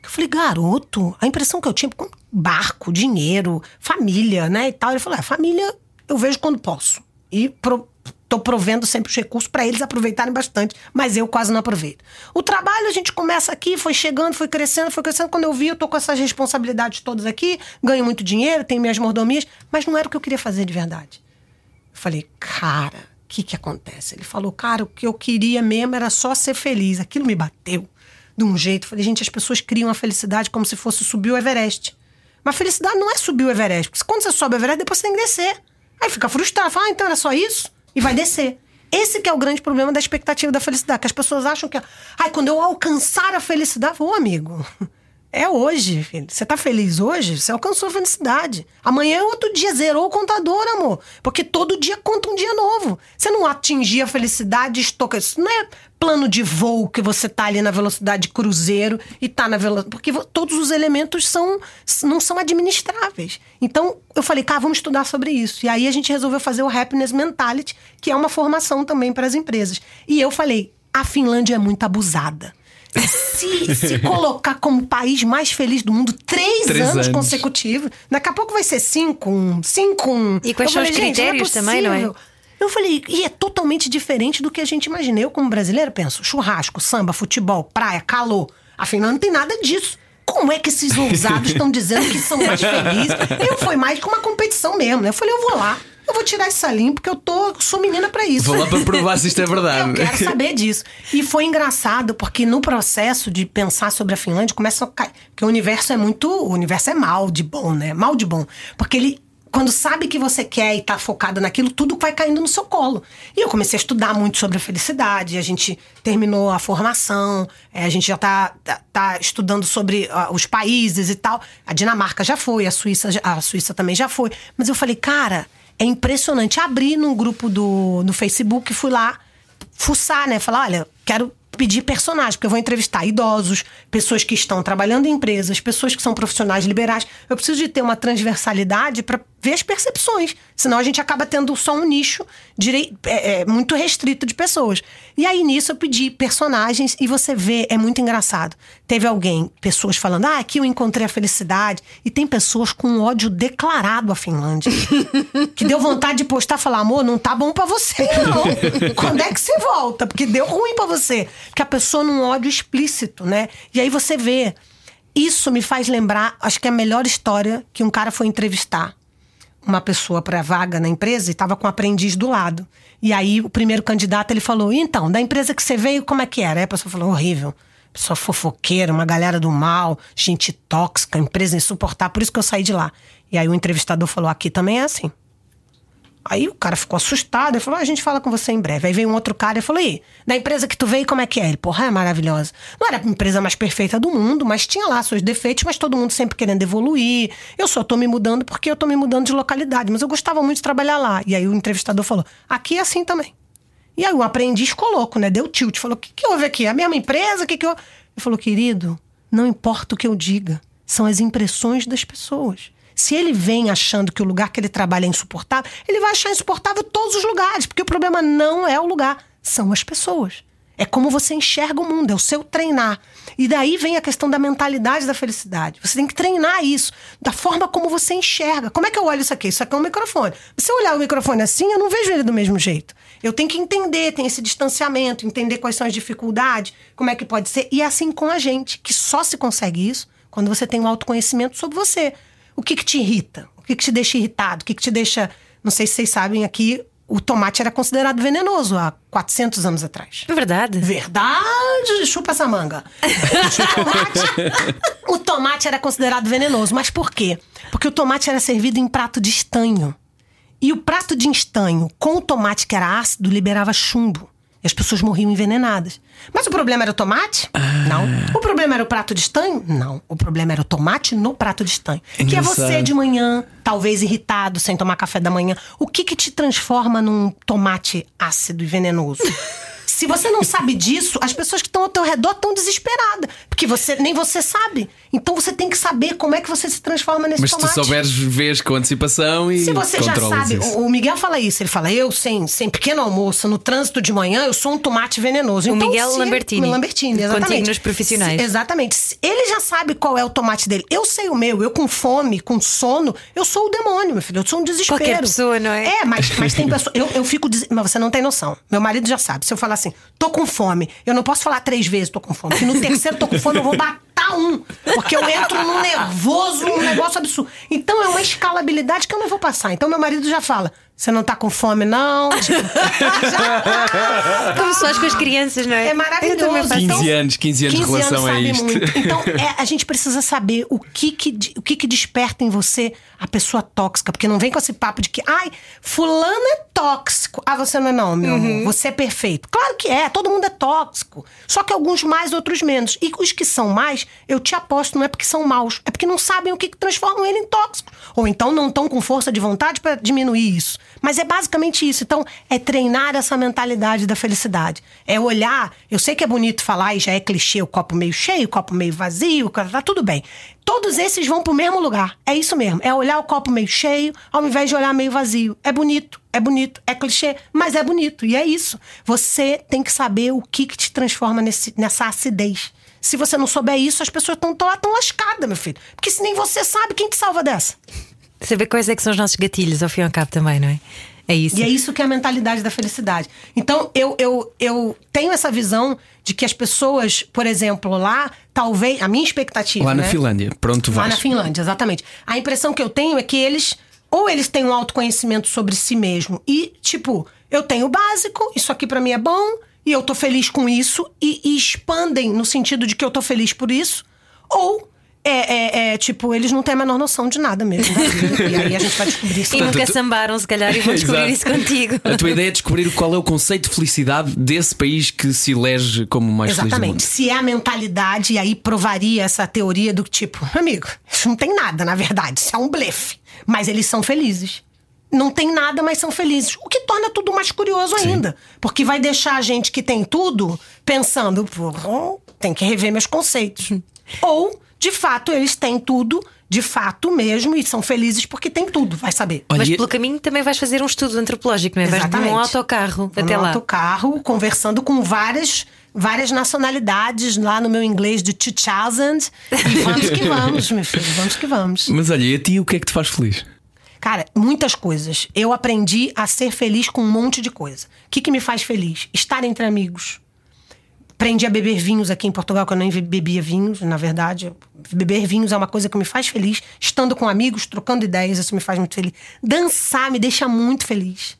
Eu falei, garoto, a impressão que eu tinha com barco, dinheiro, família, né? E tal. Ele falou: é, família eu vejo quando posso. E pro, tô provendo sempre os recursos para eles aproveitarem bastante, mas eu quase não aproveito. O trabalho a gente começa aqui, foi chegando, foi crescendo, foi crescendo. Quando eu vi, eu tô com essas responsabilidades todas aqui, ganho muito dinheiro, tenho minhas mordomias, mas não era o que eu queria fazer de verdade. Eu falei, cara, o que que acontece? Ele falou, cara, o que eu queria mesmo era só ser feliz. Aquilo me bateu de um jeito. Eu falei, gente, as pessoas criam a felicidade como se fosse subir o Everest. Mas felicidade não é subir o Everest. Porque quando você sobe o Everest, depois você tem que descer. Aí fica frustrado. Fala, ah, então era só isso? E vai descer. Esse que é o grande problema da expectativa da felicidade. Que as pessoas acham que, ai, quando eu alcançar a felicidade, ô amigo, É hoje, filho. Você tá feliz hoje? Você alcançou a felicidade. Amanhã é outro dia, zerou o contador, amor. Porque todo dia conta um dia novo. Você não atingir a felicidade, estoca. Isso não é plano de voo que você tá ali na velocidade cruzeiro e tá na velocidade. Porque todos os elementos são, não são administráveis. Então, eu falei, cara, vamos estudar sobre isso. E aí a gente resolveu fazer o Happiness Mentality, que é uma formação também para as empresas. E eu falei, a Finlândia é muito abusada. Se, se colocar como o país mais feliz do mundo três, Três anos, anos. consecutivos, daqui a pouco vai ser cinco, um, cinco, um. E quais são os "Gente, não é critérios também, não é?" Eu falei, e é totalmente diferente do que a gente imagina. Eu, como brasileira, penso: churrasco, samba, futebol, praia, calor. Afinal, não tem nada disso. Como é que esses ousados estão dizendo que são mais felizes? Eu fui mais que uma competição mesmo, né? Eu falei, eu vou lá, eu vou tirar esse salinho, porque eu tô, sou menina pra isso. Vou lá para provar se isto é verdade. Eu quero saber disso. E foi engraçado, porque no processo de pensar sobre a Finlândia, começa a cair. Porque o universo é muito. O universo é mal de bom, né? Mal de bom. Porque ele. Quando sabe que você quer e tá focada naquilo, tudo vai caindo no seu colo. E eu comecei a estudar muito sobre a felicidade. A gente terminou a formação, é, a gente já tá, tá, tá estudando sobre os países e tal. A Dinamarca já foi, a Suíça, a Suíça também já foi. Mas eu falei, cara, é impressionante. Abri num grupo do, no Facebook, fui lá fuçar, né? Falar, olha, quero pedir personagens, porque eu vou entrevistar idosos, pessoas que estão trabalhando em empresas, pessoas que são profissionais liberais. Eu preciso de ter uma transversalidade para ver as percepções. Senão a gente acaba tendo só um nicho direi- é, é, muito restrito de pessoas. E aí nisso eu pedi personagens e você vê, é muito engraçado. Teve alguém, pessoas falando, ah, aqui eu encontrei a felicidade. E tem pessoas com ódio declarado à Finlândia. que deu vontade de postar e falar, amor, não tá bom pra você, não. Quando é que você volta? Porque deu ruim pra você. Que a pessoa num ódio explícito, né? E aí você vê. Isso me faz lembrar, acho que é a melhor história que um cara foi entrevistar uma pessoa para vaga na empresa e estava com um aprendiz do lado. E aí o primeiro candidato ele falou: "Então, da empresa que você veio, como é que era?" Aí a pessoa falou: "Horrível. Pessoa fofoqueira, uma galera do mal, gente tóxica, empresa insuportável, por isso que eu saí de lá." E aí o entrevistador falou: "Aqui também é assim." Aí o cara ficou assustado, ele falou: "Ah, a gente fala com você em breve. Aí veio um outro cara e falou: e da empresa que tu veio, como é que é? Ele, porra, é maravilhosa. Não era a empresa mais perfeita do mundo, mas tinha lá seus defeitos, mas todo mundo sempre querendo evoluir. Eu só tô me mudando porque eu tô me mudando de localidade, mas eu gostava muito de trabalhar lá. E aí o entrevistador falou: aqui é assim também. E aí o aprendiz ficou louco, né? Deu tilt. Falou: o que, que houve aqui? A mesma empresa? O que, que houve? Ele falou: querido, não importa o que eu diga, são as impressões das pessoas. Se ele vem achando que o lugar que ele trabalha é insuportável, ele vai achar insuportável todos os lugares, porque o problema não é o lugar, são as pessoas. É como você enxerga o mundo, é o seu treinar. E daí vem a questão da mentalidade da felicidade. Você tem que treinar isso, da forma como você enxerga. Como é que eu olho isso aqui? Isso aqui é um microfone. Se eu olhar o microfone assim, eu não vejo ele do mesmo jeito. Eu tenho que entender, tem esse distanciamento, entender quais são as dificuldades, como é que pode ser. E é assim com a gente, que só se consegue isso quando você tem um autoconhecimento sobre você. O que, que te irrita? O que, que te deixa irritado? O que, que te deixa. Não sei se vocês sabem aqui, o tomate era considerado venenoso há 400 anos atrás. É verdade. Verdade, chupa essa manga. O tomate, o tomate era considerado venenoso, mas por quê? Porque o tomate era servido em prato de estanho. E o prato de estanho com o tomate que era ácido liberava chumbo. As pessoas morriam envenenadas. Mas o problema era o tomate? Não. O problema era o prato de estanho? Não. O problema era o tomate no prato de estanho. Que é você de manhã, talvez irritado, sem tomar café da manhã. O que que te transforma num tomate ácido e venenoso? Se você não sabe disso, as pessoas que estão ao teu redor estão desesperadas. Porque você, nem você sabe. Então você tem que saber como é que você se transforma nesse Mas se tu tomate. souberes, vês com antecipação e Se você já sabe, isso. o Miguel fala isso, ele fala: eu, sem, sem pequeno almoço, no trânsito de manhã, eu sou um tomate venenoso. O Então, Miguel se- Lambertini. Lambertini, exatamente. Contigo nos profissionais. Se- exatamente. Se Ele já sabe qual é o tomate dele. Eu sei o meu, eu com fome, com sono, eu sou o demônio, meu filho. Eu sou um desespero. Qualquer pessoa, não é? É, mas, mas tem pessoas. Eu, eu fico. des- Mas você não tem noção. Meu marido já sabe. Se eu falar assim, tô com fome, eu não posso falar três vezes tô com fome. Porque no terceiro tô com fome, eu vou matar um. Porque eu entro num nervoso, num negócio absurdo. Então é uma escalabilidade que eu não vou passar. Então meu marido já fala: Você não tá com fome, não? Tipo, Como se faz com as crianças, não é? É maravilhoso. Eu também faço. 15 anos, 15 anos de relação anos é sabe isto. muito. Então, é, a gente precisa saber o que que, o que que desperta em você a pessoa tóxica. Porque não vem com esse papo de que, ai, fulano é tóxico. Ah, você não é não, meu Uhum. amor. Você é perfeito. Claro que é, todo mundo é tóxico. Só que alguns mais, outros menos. E os que são mais, eu te aposto, não é porque são maus. É porque não sabem o que, que transforma ele em tóxico. Ou então não estão com força de vontade para diminuir isso. Mas é basicamente isso. Então, é treinar essa mentalidade da felicidade. É olhar. Eu sei que é bonito falar e já é clichê o copo meio cheio, o copo meio vazio, tá tudo bem. Todos esses vão pro mesmo lugar. É isso mesmo. É olhar o copo meio cheio ao invés de olhar meio vazio. É bonito, é bonito, é clichê, mas é bonito. E é isso. Você tem que saber o que, que te transforma nesse, nessa acidez. Se você não souber isso, as pessoas estão tão, tão lascadas, meu filho. Porque se nem você sabe, quem te salva dessa? Saber quais é que são os nossos gatilhos, ao fim e ao cabo também, não é? É isso. E é isso que é a mentalidade da felicidade. Então, eu, eu, eu tenho essa visão de que as pessoas, por exemplo, lá, talvez. A minha expectativa. Lá na né? Finlândia, pronto, Lá vais. na Finlândia, exatamente. A impressão que eu tenho é que eles. Ou eles têm um autoconhecimento sobre si mesmo e, tipo, eu tenho o básico, isso aqui pra mim é bom, e eu tô feliz com isso, e, e expandem no sentido de que eu tô feliz por isso, ou. É, é, é, tipo, eles não têm a menor noção de nada mesmo. vida. e aí a gente vai descobrir isso. E nunca tu- sambaram, se calhar, e vão descobrir isso contigo. A tua ideia é descobrir qual é o conceito de felicidade desse país que se elege como mais feliz do Exatamente. mundo. Se é a mentalidade, e aí provaria essa teoria do tipo, amigo, isso não tem nada, na verdade, isso é um blefe. Mas eles são felizes. Não tem nada, mas são felizes. O que torna tudo mais curioso ainda. Porque vai deixar a gente que tem tudo pensando, "Pô, tem que rever meus conceitos. Ou, de fato, eles têm tudo, de fato mesmo, e são felizes porque têm tudo, vai saber. Olha, Mas e- pelo caminho também vais fazer um estudo antropológico, não é? Vais Exatamente. num autocarro Vou até no lá. autocarro, conversando com várias, várias nacionalidades lá no meu inglês de 2000. E vamos que vamos, meu filho, vamos que vamos. Mas olha, e a ti o que é que te faz feliz? Cara, muitas coisas. Eu aprendi a ser feliz com um monte de coisa. O que, que me faz feliz? Estar entre amigos. Aprendi a beber vinhos aqui em Portugal, que eu nem bebia vinhos, na verdade. Beber vinhos é uma coisa que me faz feliz. Estando com amigos, trocando ideias, isso me faz muito feliz. Dançar me deixa muito feliz.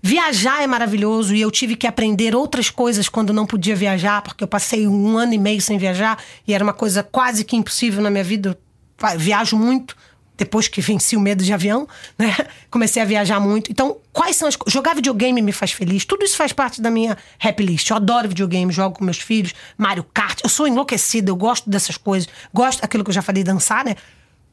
Viajar é maravilhoso e eu tive que aprender outras coisas quando não podia viajar, porque eu passei um ano e meio sem viajar e era uma coisa quase que impossível na minha vida. Eu viajo muito, depois que venci o medo de avião, né? Comecei a viajar muito. Então, quais são as? Jogar videogame me faz feliz. Tudo isso faz parte da minha happy list. Eu adoro videogame, jogo com meus filhos, Mario Kart. Eu sou enlouquecida, eu gosto dessas coisas. Gosto daquilo que eu já falei, dançar, né?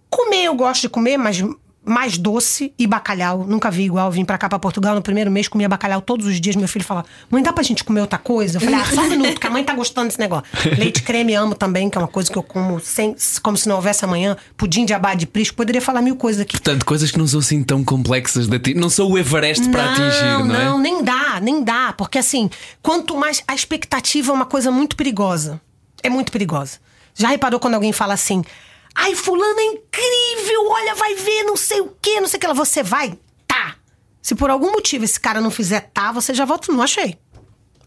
Comer, eu gosto de comer, mas mais doce e bacalhau. Nunca vi igual. Vim pra cá, pra Portugal, no primeiro mês, comia bacalhau todos os dias. Meu filho falava, mãe, dá pra gente comer outra coisa? Eu falei, ah, só um minuto, que a mãe tá gostando desse negócio. Leite creme amo também, que é uma coisa que eu como sem, como se não houvesse amanhã. Pudim de abade de prisco. Poderia falar mil coisas aqui. Portanto, coisas que não são assim tão complexas de ti. Não sou o Everest para atingir, não, não, é? nem dá, nem dá. Porque assim, quanto mais. A expectativa é uma coisa muito perigosa. É muito perigosa. Já reparou quando alguém fala assim. Ai, fulano é incrível, olha, vai ver, não sei o quê, não sei o que lá. Você vai? Tá. Se por algum motivo esse cara não fizer tá, você já volta. Não achei.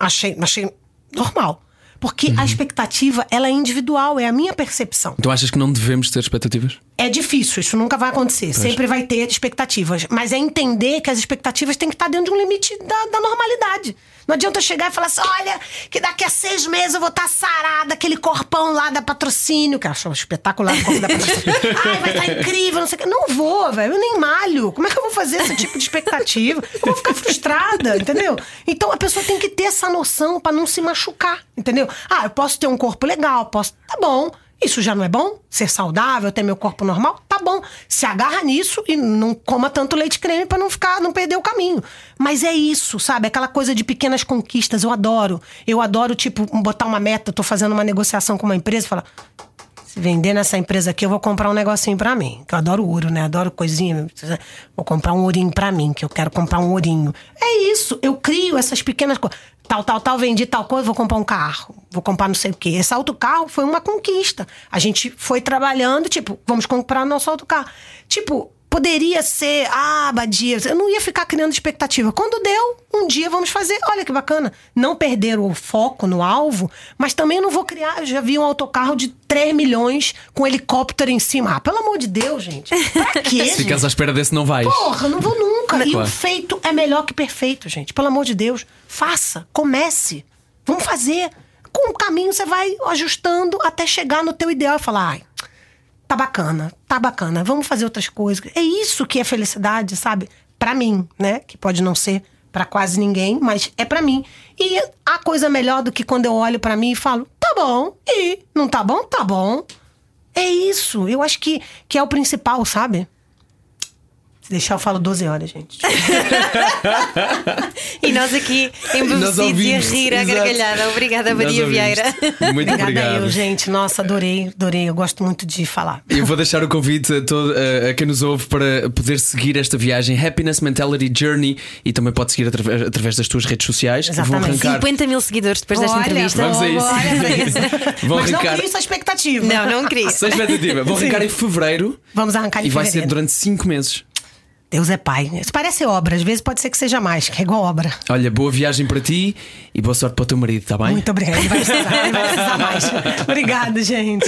Achei, achei normal. Porque Uhum. a expectativa, ela é individual, é a minha percepção. Tu achas que não devemos ter expectativas? É difícil, isso nunca vai acontecer. Sempre vai ter expectativas. Mas é entender que as expectativas têm que estar dentro de um limite da, da normalidade. Não adianta eu chegar e falar assim: olha, que daqui a seis meses eu vou estar sarada, aquele corpão lá da patrocínio, que eu acho espetacular o corpo da patrocínio. Ai, vai estar incrível, não sei o que. Não vou, velho, eu nem malho. Como é que eu vou fazer esse tipo de expectativa? Eu vou ficar frustrada, entendeu? Então a pessoa tem que ter essa noção pra não se machucar, entendeu? Ah, eu posso ter um corpo legal, posso. Tá bom. Isso já não é bom? Ser saudável, ter meu corpo normal? Tá bom. Se agarra nisso e não coma tanto leite creme pra não ficar, não perder o caminho. Mas é isso, sabe? Aquela coisa de pequenas conquistas, eu adoro. Eu adoro, tipo, botar uma meta, tô fazendo uma negociação com uma empresa e falar. Se vender nessa empresa aqui, eu vou comprar um negocinho pra mim. Que eu adoro ouro, né? Adoro coisinha. Vou comprar um ourinho pra mim, que eu quero comprar um ourinho. É isso. Eu crio essas pequenas coisas. Tal, tal, tal, vendi tal coisa, vou comprar um carro. Vou comprar não sei o quê. Esse autocarro foi uma conquista. A gente foi trabalhando, tipo, vamos comprar nosso autocarro. Tipo, Poderia ser, ah, Badia, eu não ia ficar criando expectativa. Quando deu, um dia vamos fazer. Olha que bacana. Não perder o foco no alvo, mas também não vou criar. Eu já vi um autocarro de 3 milhões com helicóptero em cima. Ah, pelo amor de Deus, gente. Pra quê? Se ficas à espera desse, não vais. Porra, não vou nunca. E Claro. o feito é melhor que perfeito, gente. Pelo amor de Deus. Faça, comece. Vamos fazer. Com o caminho você vai ajustando até chegar no teu ideal e falar, ai, tá bacana, tá bacana, vamos fazer outras coisas. É isso que é felicidade, sabe? Pra mim, né? Que pode não ser pra quase ninguém, mas é pra mim. E há coisa melhor do que quando eu olho pra mim e falo, tá bom, e não tá bom, tá bom. É isso. Eu acho que, que é o principal, sabe? Se deixar, eu falo 12 horas, gente. E nós aqui embevecidos e a rir exato. gargalhada. Obrigada, Maria. Vieira. Muito Obrigada obrigado. eu, gente. Nossa, adorei, adorei. Eu gosto muito de falar. Eu vou deixar o convite a, todo, a, a quem nos ouve para poder seguir esta viagem Happiness Mentality Journey e também pode seguir através, através das tuas redes sociais. Vão Exatamente. arrancar. 50 mil seguidores depois desta Olha, entrevista. Vamos a isso. Olha pra isso. Vão Mas não arrancar. crie essa expectativa. Não, não queria. Sem expectativa. Vão Sim. arrancar em fevereiro Vamos arrancar em e vai ser fevereiro. durante 5 meses. Deus é pai. Isso parece obra. Às vezes pode ser que seja mais, que é igual obra. Olha, boa viagem para ti e boa sorte para o teu marido, está bem? Muito obrigada. Ele vai precisar, ele vai precisar mais. Obrigada, gente.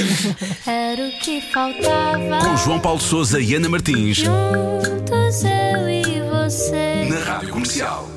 Era o que faltava. Com João Paulo Souza e Ana Martins Juntos eu e você. na Rádio Comercial.